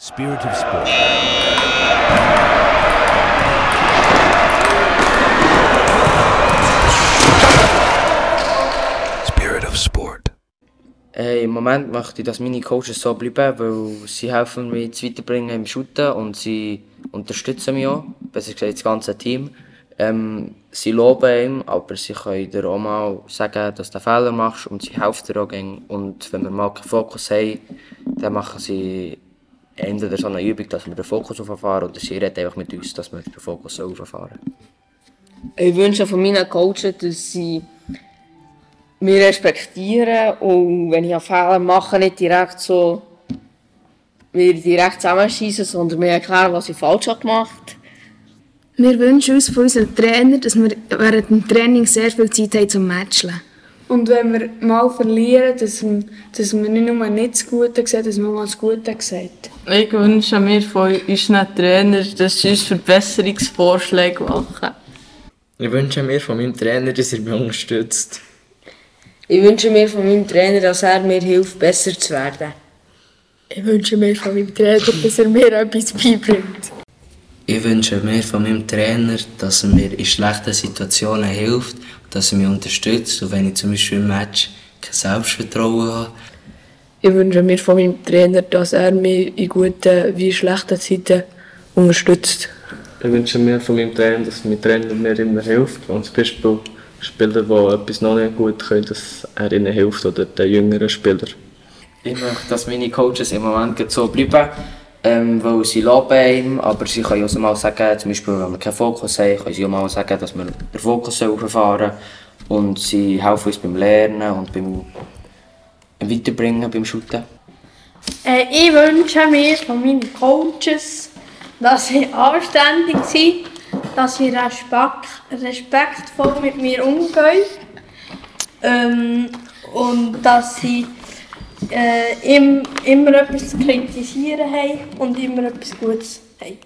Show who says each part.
Speaker 1: Spirit of Sport. Spirit of Sport.
Speaker 2: Äh, Im Moment möchte ich, dass meine Coaches so bleiben, weil sie helfen mir zu weiterbringen im Shooten und sie unterstützen mich auch, besser gesagt das ganze Team. Ähm, sie loben ihm, aber sie können dir auch mal sagen, dass du Fehler machst und sie helfen dir auch. Und wenn wir mal keinen Fokus haben, dann machen sie entweder so eine Übung, dass wir den Fokus auffahren oder sie reden einfach mit uns, dass wir den Fokus so auffahren.
Speaker 3: Ich wünsche von meinen Coaches, dass sie mich respektieren und wenn ich einen Fehler mache, nicht direkt so mir direkt zusammenschießen, sondern mir erklären, was ich falsch habe gemacht
Speaker 4: Wir wünschen uns von unseren Trainer, dass wir während dem Training sehr viel Zeit haben zum Matchen.
Speaker 5: Und wenn wir mal verlieren, dass, wir- dass wir nicht nur nicht das Gute sehen, dass wir mal das Gute sehen.
Speaker 6: Ich wünsche mir von unseren Trainern, dass sie uns Verbesserungsvorschläge machen.
Speaker 7: Ich wünsche mir von meinem Trainer, dass er mich unterstützt.
Speaker 3: Ich wünsche mir von meinem Trainer, dass er mir hilft, besser zu werden.
Speaker 5: Ich wünsche mir von meinem Trainer, dass er mir etwas beibringt.
Speaker 8: Ich wünsche mir von meinem Trainer, dass er mir in schlechten Situationen hilft, dass er mich unterstützt und wenn ich zum Beispiel im Match kein Selbstvertrauen habe.
Speaker 5: Ich wünsche mir von meinem Trainer, dass er mich in guten wie schlechten Zeiten unterstützt.
Speaker 9: Ich wünsche mir von meinem Trainer, dass mein Trainer mir immer hilft. Und zum Beispiel Spieler, die etwas noch nicht gut können, dass er ihnen hilft oder den jüngeren Spieler.
Speaker 2: Ich möchte, dass meine Coaches im Moment so bleiben, ähm, weil sie loben aber sie können auch mal sagen, zum Beispiel, wenn wir keinen Fokus haben, können sie auch mal sagen, dass wir den Fokus sollen. Und sie helfen uns beim Lernen und beim Weiterbringen, beim Shooten.
Speaker 10: Äh, ich wünsche mir von meinen Coaches, dass sie anständig sind, dass sie respekt, respektvoll mit mir umgehen ähm, und dass sie äh, im, immer etwas zu kritisieren haben und immer etwas Gutes haben.